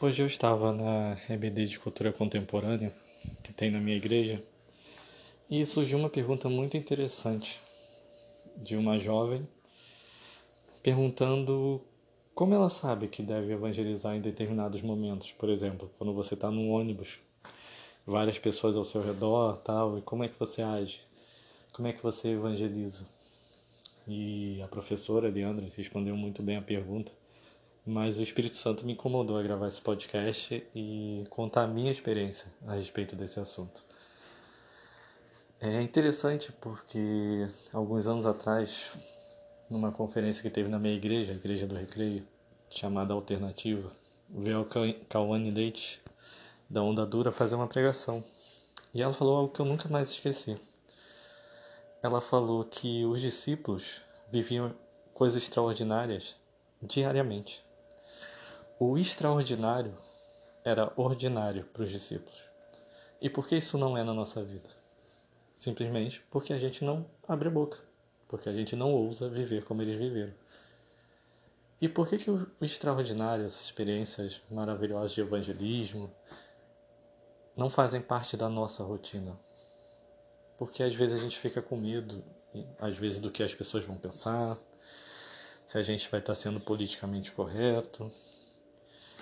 Hoje eu estava na EBD de Cultura Contemporânea que tem na minha igreja e surgiu uma pergunta muito interessante de uma jovem perguntando como ela sabe que deve evangelizar em determinados momentos. Por exemplo, quando você está num ônibus, várias pessoas ao seu redor, tal, e como é que você age? Como é que você evangeliza? E a professora Leandra respondeu muito bem a pergunta mas o Espírito Santo me incomodou a gravar esse podcast e contar a minha experiência a respeito desse assunto. É interessante porque alguns anos atrás, numa conferência que teve na minha igreja, a Igreja do Recreio, chamada Alternativa, veio a Cauane Leite, da Onda Dura, fazer uma pregação. E ela falou algo que eu nunca mais esqueci. Ela falou que os discípulos viviam coisas extraordinárias diariamente. O extraordinário era ordinário para os discípulos. E por que isso não é na nossa vida? Simplesmente porque a gente não abre a boca, porque a gente não ousa viver como eles viveram. E por que, que o extraordinário, essas experiências maravilhosas de evangelismo, não fazem parte da nossa rotina? Porque às vezes a gente fica com medo, às vezes, do que as pessoas vão pensar, se a gente vai estar sendo politicamente correto,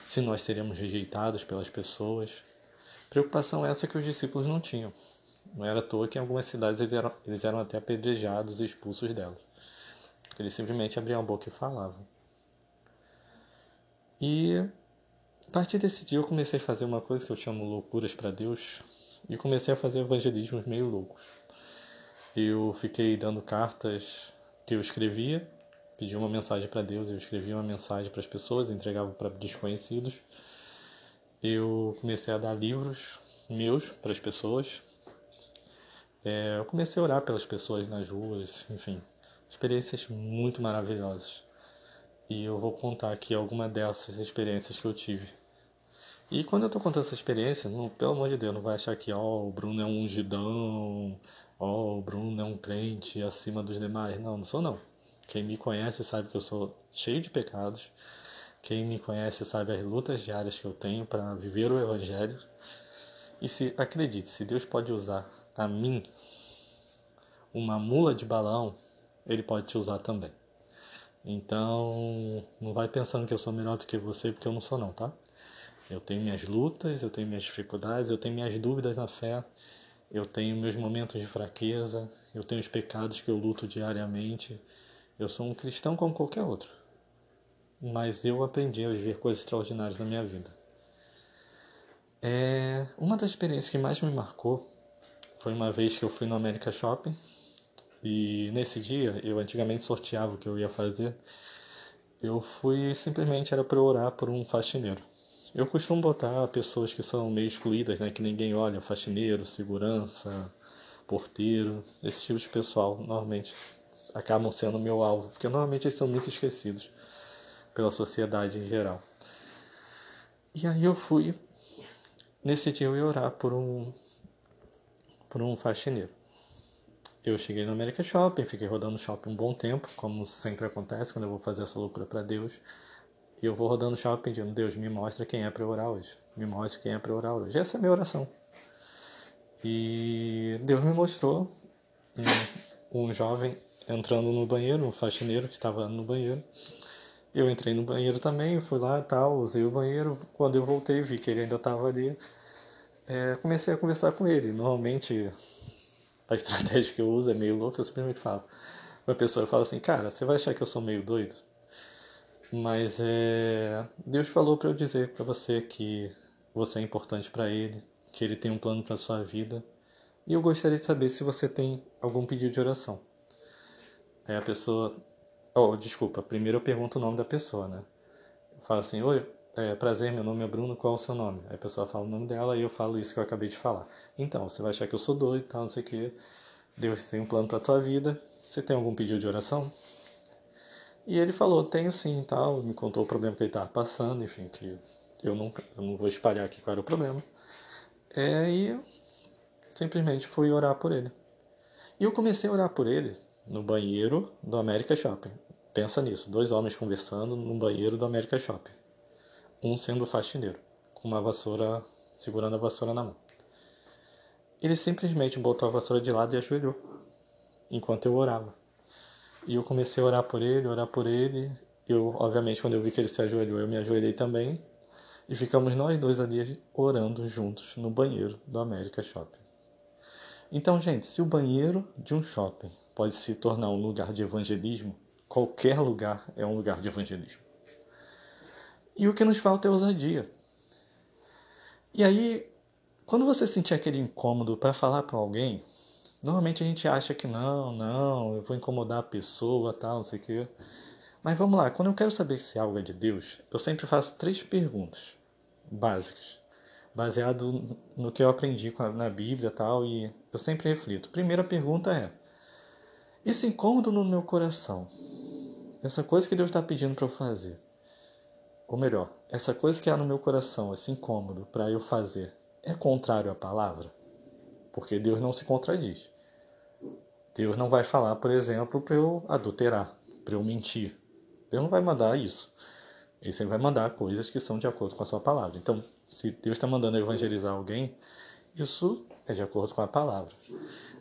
se nós seremos rejeitados pelas pessoas. Preocupação essa que os discípulos não tinham. Não era à toa que em algumas cidades eles eram, eles eram até apedrejados e expulsos delas. Eles simplesmente abriam a boca e falavam. E a partir desse dia eu comecei a fazer uma coisa que eu chamo loucuras para Deus e comecei a fazer evangelismos meio loucos. Eu fiquei dando cartas que eu escrevia pedia uma mensagem para Deus, eu escrevia uma mensagem para as pessoas, entregava para desconhecidos. Eu comecei a dar livros meus para as pessoas. É, eu comecei a orar pelas pessoas nas ruas, enfim, experiências muito maravilhosas. E eu vou contar aqui alguma dessas experiências que eu tive. E quando eu tô contando essa experiência, não, pelo amor de Deus, não vai achar que ó, o Bruno é um ungidão, ó, o Bruno é um crente acima dos demais. Não, não sou não. Quem me conhece sabe que eu sou cheio de pecados. Quem me conhece sabe as lutas diárias que eu tenho para viver o Evangelho. E se acredite, se Deus pode usar a mim, uma mula de balão, Ele pode te usar também. Então, não vai pensando que eu sou melhor do que você, porque eu não sou não, tá? Eu tenho minhas lutas, eu tenho minhas dificuldades, eu tenho minhas dúvidas na fé, eu tenho meus momentos de fraqueza, eu tenho os pecados que eu luto diariamente. Eu sou um cristão como qualquer outro, mas eu aprendi a viver coisas extraordinárias na minha vida. É, uma das experiências que mais me marcou foi uma vez que eu fui no América Shopping e nesse dia eu antigamente sorteava o que eu ia fazer. Eu fui simplesmente era para orar por um faxineiro. Eu costumo botar pessoas que são meio excluídas, né, que ninguém olha, faxineiro, segurança, porteiro, esse tipo de pessoal normalmente acabam sendo meu alvo, porque normalmente eles são muito esquecidos pela sociedade em geral. E aí eu fui, nesse dia eu ia orar por um, por um faxineiro. Eu cheguei no America Shopping, fiquei rodando o shopping um bom tempo, como sempre acontece quando eu vou fazer essa loucura para Deus. E eu vou rodando o shopping pedindo, Deus, me mostra quem é para orar hoje. Me mostre quem é para orar hoje. Essa é a minha oração. E Deus me mostrou um, um jovem entrando no banheiro, um faxineiro que estava no banheiro. Eu entrei no banheiro também, fui lá tal, usei o banheiro. Quando eu voltei, vi que ele ainda estava ali. É, comecei a conversar com ele. Normalmente, a estratégia que eu uso é meio louca, eu simplesmente falo. Uma pessoa fala assim, cara, você vai achar que eu sou meio doido? Mas é, Deus falou para eu dizer para você que você é importante para Ele, que Ele tem um plano para sua vida. E eu gostaria de saber se você tem algum pedido de oração. Aí a pessoa. Oh, desculpa, primeiro eu pergunto o nome da pessoa, né? Eu falo assim, oi, é, prazer, meu nome é Bruno, qual é o seu nome? Aí a pessoa fala o nome dela e eu falo isso que eu acabei de falar. Então, você vai achar que eu sou doido e tal, não sei o quê. Deus tem um plano pra tua vida. Você tem algum pedido de oração? E ele falou, tenho sim tal. Me contou o problema que ele estava passando, enfim, que eu não, eu não vou espalhar aqui qual era o problema. É, e eu simplesmente fui orar por ele. E eu comecei a orar por ele no banheiro do America Shopping. Pensa nisso, dois homens conversando no banheiro do America Shopping. Um sendo faxineiro. com uma vassoura, segurando a vassoura na mão. Ele simplesmente botou a vassoura de lado e ajoelhou, enquanto eu orava. E eu comecei a orar por ele, orar por ele. Eu, obviamente, quando eu vi que ele se ajoelhou, eu me ajoelhei também. E ficamos nós dois ali orando juntos no banheiro do América Shopping. Então, gente, se o banheiro de um shopping pode se tornar um lugar de evangelismo, qualquer lugar é um lugar de evangelismo. E o que nos falta é ousadia. E aí, quando você sentir aquele incômodo para falar para alguém, normalmente a gente acha que não, não, eu vou incomodar a pessoa, tal, não sei o quê. Mas vamos lá, quando eu quero saber se algo é de Deus, eu sempre faço três perguntas básicas, baseado no que eu aprendi na Bíblia tal, e eu sempre reflito. Primeira pergunta é: esse incômodo no meu coração, essa coisa que Deus está pedindo para eu fazer, ou melhor, essa coisa que há no meu coração, esse incômodo para eu fazer, é contrário à palavra? Porque Deus não se contradiz. Deus não vai falar, por exemplo, para eu adulterar, para eu mentir. Deus não vai mandar isso. Ele sempre vai mandar coisas que são de acordo com a sua palavra. Então, se Deus está mandando evangelizar alguém, isso é de acordo com a palavra.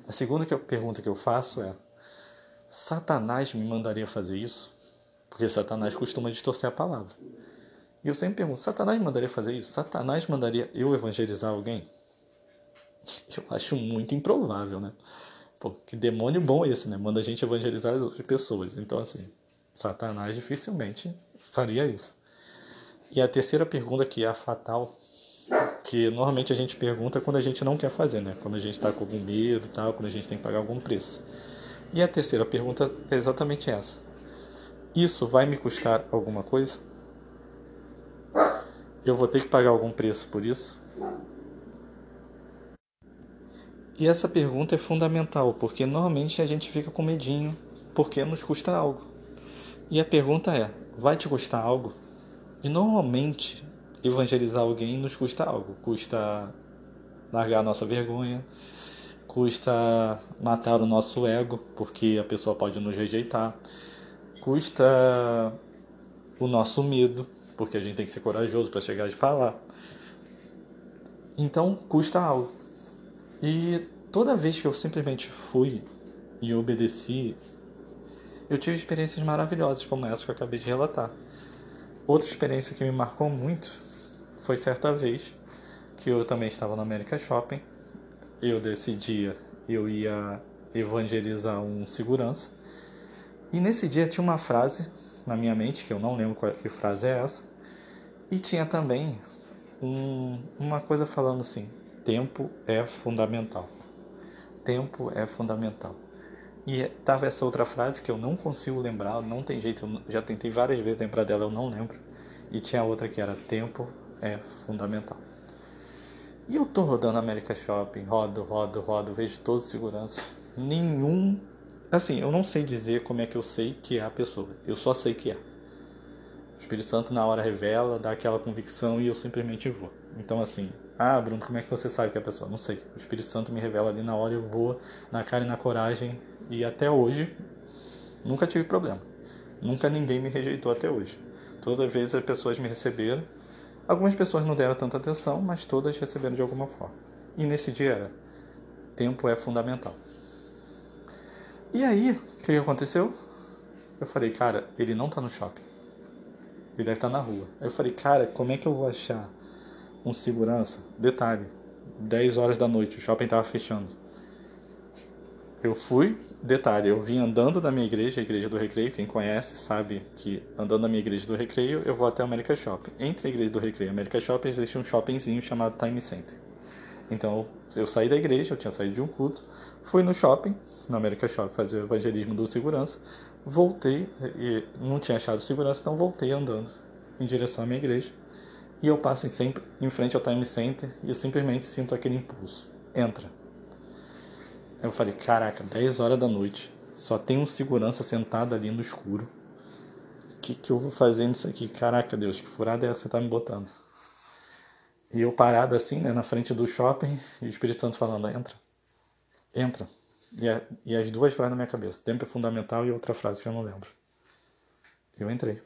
A segunda pergunta que eu faço é: Satanás me mandaria fazer isso? Porque Satanás costuma distorcer a palavra. E eu sempre pergunto: Satanás mandaria fazer isso? Satanás mandaria eu evangelizar alguém? Eu acho muito improvável, né? Pô, que demônio bom esse, né? Manda a gente evangelizar as outras pessoas. Então, assim, Satanás dificilmente faria isso. E a terceira pergunta, que é a fatal, que normalmente a gente pergunta quando a gente não quer fazer, né? Quando a gente está com algum medo tal, quando a gente tem que pagar algum preço. E a terceira pergunta é exatamente essa: Isso vai me custar alguma coisa? Eu vou ter que pagar algum preço por isso? E essa pergunta é fundamental, porque normalmente a gente fica com medinho porque nos custa algo. E a pergunta é: vai te custar algo? E normalmente evangelizar alguém nos custa algo. Custa largar a nossa vergonha, custa matar o nosso ego, porque a pessoa pode nos rejeitar, custa o nosso medo, porque a gente tem que ser corajoso para chegar e falar. Então, custa algo. E toda vez que eu simplesmente fui e obedeci eu tive experiências maravilhosas como essa que eu acabei de relatar. Outra experiência que me marcou muito foi certa vez que eu também estava no América Shopping. Eu decidia, eu ia evangelizar um segurança. E nesse dia tinha uma frase na minha mente, que eu não lembro qual que frase é essa. E tinha também um, uma coisa falando assim: tempo é fundamental. Tempo é fundamental. E tava essa outra frase que eu não consigo lembrar, não tem jeito, eu já tentei várias vezes lembrar dela, eu não lembro. E tinha outra que era tempo é fundamental. E eu tô rodando América Shopping, rodo, rodo, rodo, vejo todos os seguranças. Nenhum. Assim, eu não sei dizer como é que eu sei que é a pessoa. Eu só sei que é. O Espírito Santo na hora revela, dá aquela convicção e eu simplesmente vou. Então, assim, ah, Bruno, como é que você sabe que é a pessoa? Não sei. O Espírito Santo me revela ali na hora, eu vou na cara e na coragem e até hoje nunca tive problema. Nunca ninguém me rejeitou até hoje. Todas as vezes as pessoas me receberam. Algumas pessoas não deram tanta atenção, mas todas receberam de alguma forma. E nesse dia era: tempo é fundamental. E aí, o que aconteceu? Eu falei, cara, ele não tá no shopping. Ele deve estar tá na rua. Eu falei, cara, como é que eu vou achar um segurança? Detalhe, 10 horas da noite, o shopping tava fechando. Eu fui, detalhe, eu vim andando da minha igreja, a igreja do Recreio, quem conhece sabe que andando da minha igreja do Recreio, eu vou até o América Shopping. Entre a igreja do Recreio e o América Shopping existe um shoppingzinho chamado Time Center. Então, eu saí da igreja, eu tinha saído de um culto, fui no shopping, no América Shopping, fazer o evangelismo do segurança, voltei, e não tinha achado segurança, então voltei andando em direção à minha igreja. E eu passo sempre em frente ao Time Center e simplesmente sinto aquele impulso. Entra eu falei, caraca, 10 horas da noite, só tem um segurança sentado ali no escuro. O que, que eu vou fazer nisso aqui? Caraca, Deus, que furada é essa que você tá me botando? E eu parado assim, né, na frente do shopping, e o Espírito Santo falando, entra, entra. E, a, e as duas frases na minha cabeça, tempo é fundamental e outra frase que eu não lembro. Eu entrei.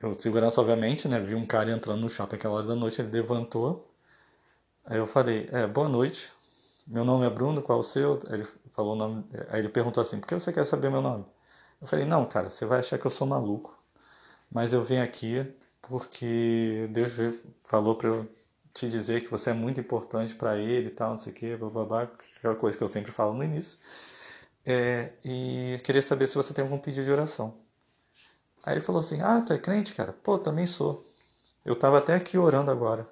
eu, segurança, obviamente, né? Vi um cara entrando no shopping aquela hora da noite, ele levantou. Aí eu falei, é, boa noite. Meu nome é Bruno, qual é o seu? Ele falou o nome. Aí ele perguntou assim, por que você quer saber meu nome? Eu falei, não, cara, você vai achar que eu sou maluco. Mas eu vim aqui porque Deus falou para eu te dizer que você é muito importante para ele e tal, não sei o que, blá, aquela coisa que eu sempre falo no início. É, e queria saber se você tem algum pedido de oração. Aí ele falou assim: Ah, tu é crente, cara? Pô, também sou. Eu estava até aqui orando agora,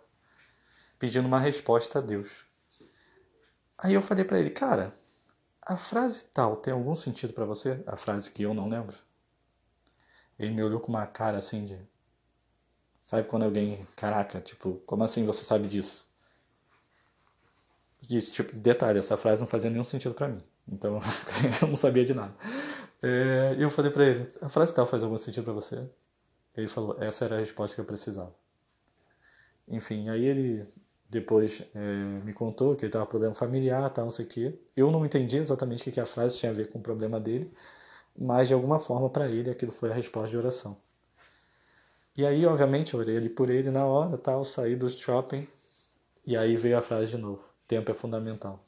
pedindo uma resposta a Deus. Aí eu falei para ele: Cara, a frase tal tem algum sentido para você? A frase que eu não lembro. Ele me olhou com uma cara assim de. Sabe quando alguém. Caraca, tipo, como assim você sabe disso? Disse, tipo, detalhe, essa frase não fazia nenhum sentido para mim. Então eu não sabia de nada. É, eu falei para ele: a frase tal faz algum sentido para você? Ele falou: essa era a resposta que eu precisava. Enfim, aí ele depois é, me contou que ele estava com problema familiar, tal, não sei o quê. Eu não entendi exatamente o que a frase tinha a ver com o problema dele, mas de alguma forma para ele aquilo foi a resposta de oração. E aí, obviamente, eu orei ali por ele na hora, tal, saí do shopping e aí veio a frase de novo: tempo é fundamental.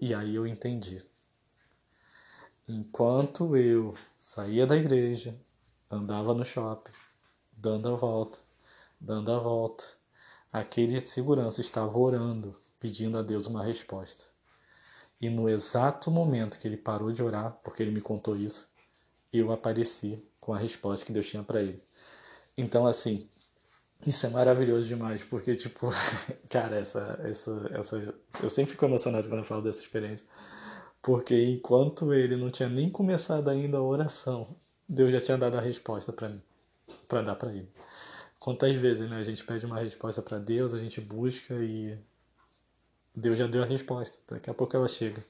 E aí eu entendi Enquanto eu saía da igreja, andava no shopping, dando a volta, dando a volta, aquele segurança estava orando, pedindo a Deus uma resposta. E no exato momento que ele parou de orar, porque ele me contou isso, eu apareci com a resposta que Deus tinha para ele. Então, assim, isso é maravilhoso demais, porque, tipo, cara, essa, essa, essa. Eu sempre fico emocionado quando eu falo dessa experiência porque enquanto ele não tinha nem começado ainda a oração, Deus já tinha dado a resposta para mim, para dar para ele. Quantas vezes, né, a gente pede uma resposta para Deus, a gente busca e Deus já deu a resposta. Daqui a pouco ela chega.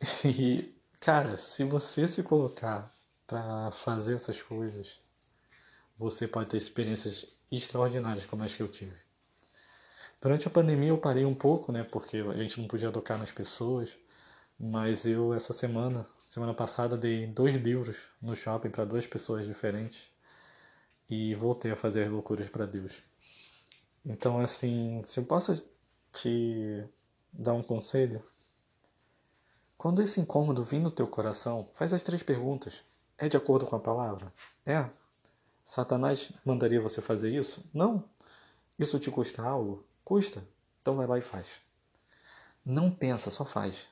E, cara, se você se colocar para fazer essas coisas, você pode ter experiências extraordinárias como as que eu tive. Durante a pandemia eu parei um pouco, né, porque a gente não podia tocar nas pessoas. Mas eu, essa semana, semana passada, dei dois livros no shopping para duas pessoas diferentes e voltei a fazer loucuras para Deus. Então, assim, se eu posso te dar um conselho, quando esse incômodo vir no teu coração, faz as três perguntas. É de acordo com a palavra? É. Satanás mandaria você fazer isso? Não. Isso te custa algo? Custa. Então vai lá e faz. Não pensa, só faz.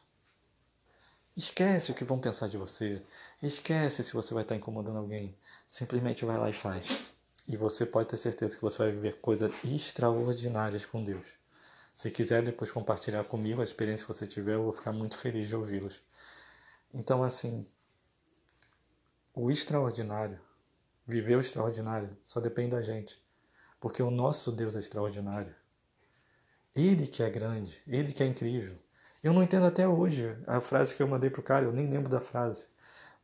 Esquece o que vão pensar de você. Esquece se você vai estar incomodando alguém. Simplesmente vai lá e faz. E você pode ter certeza que você vai viver coisas extraordinárias com Deus. Se quiser depois compartilhar comigo a experiência que você tiver, eu vou ficar muito feliz de ouvi-los. Então, assim, o extraordinário, viver o extraordinário, só depende da gente. Porque o nosso Deus é extraordinário. Ele que é grande, ele que é incrível. Eu não entendo até hoje a frase que eu mandei pro cara, eu nem lembro da frase.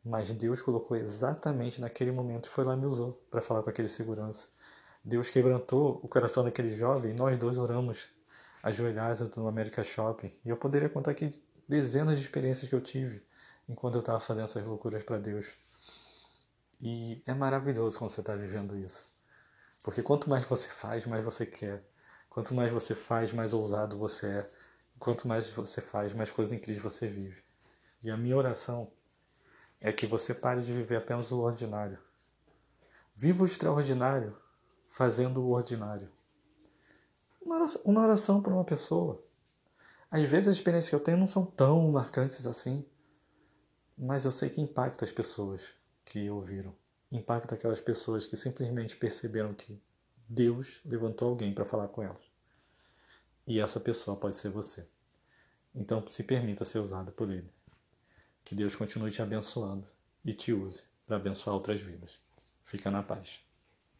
Mas Deus colocou exatamente naquele momento e foi lá e me usou para falar com aquele segurança. Deus quebrantou o coração daquele jovem e nós dois oramos ajoelhados no América Shopping. E eu poderia contar aqui dezenas de experiências que eu tive enquanto eu estava fazendo essas loucuras para Deus. E é maravilhoso quando você está vivendo isso. Porque quanto mais você faz, mais você quer. Quanto mais você faz, mais ousado você é. Quanto mais você faz, mais coisas incríveis você vive. E a minha oração é que você pare de viver apenas o ordinário. Viva o extraordinário fazendo o ordinário. Uma oração, para uma pessoa. Às vezes as experiências que eu tenho não são tão marcantes assim, mas eu sei que impacta as pessoas que ouviram. Impacta aquelas pessoas que simplesmente perceberam que Deus levantou alguém para falar com elas. E essa pessoa pode ser você. Então se permita ser usada por Ele. Que Deus continue te abençoando e te use para abençoar outras vidas. Fica na paz.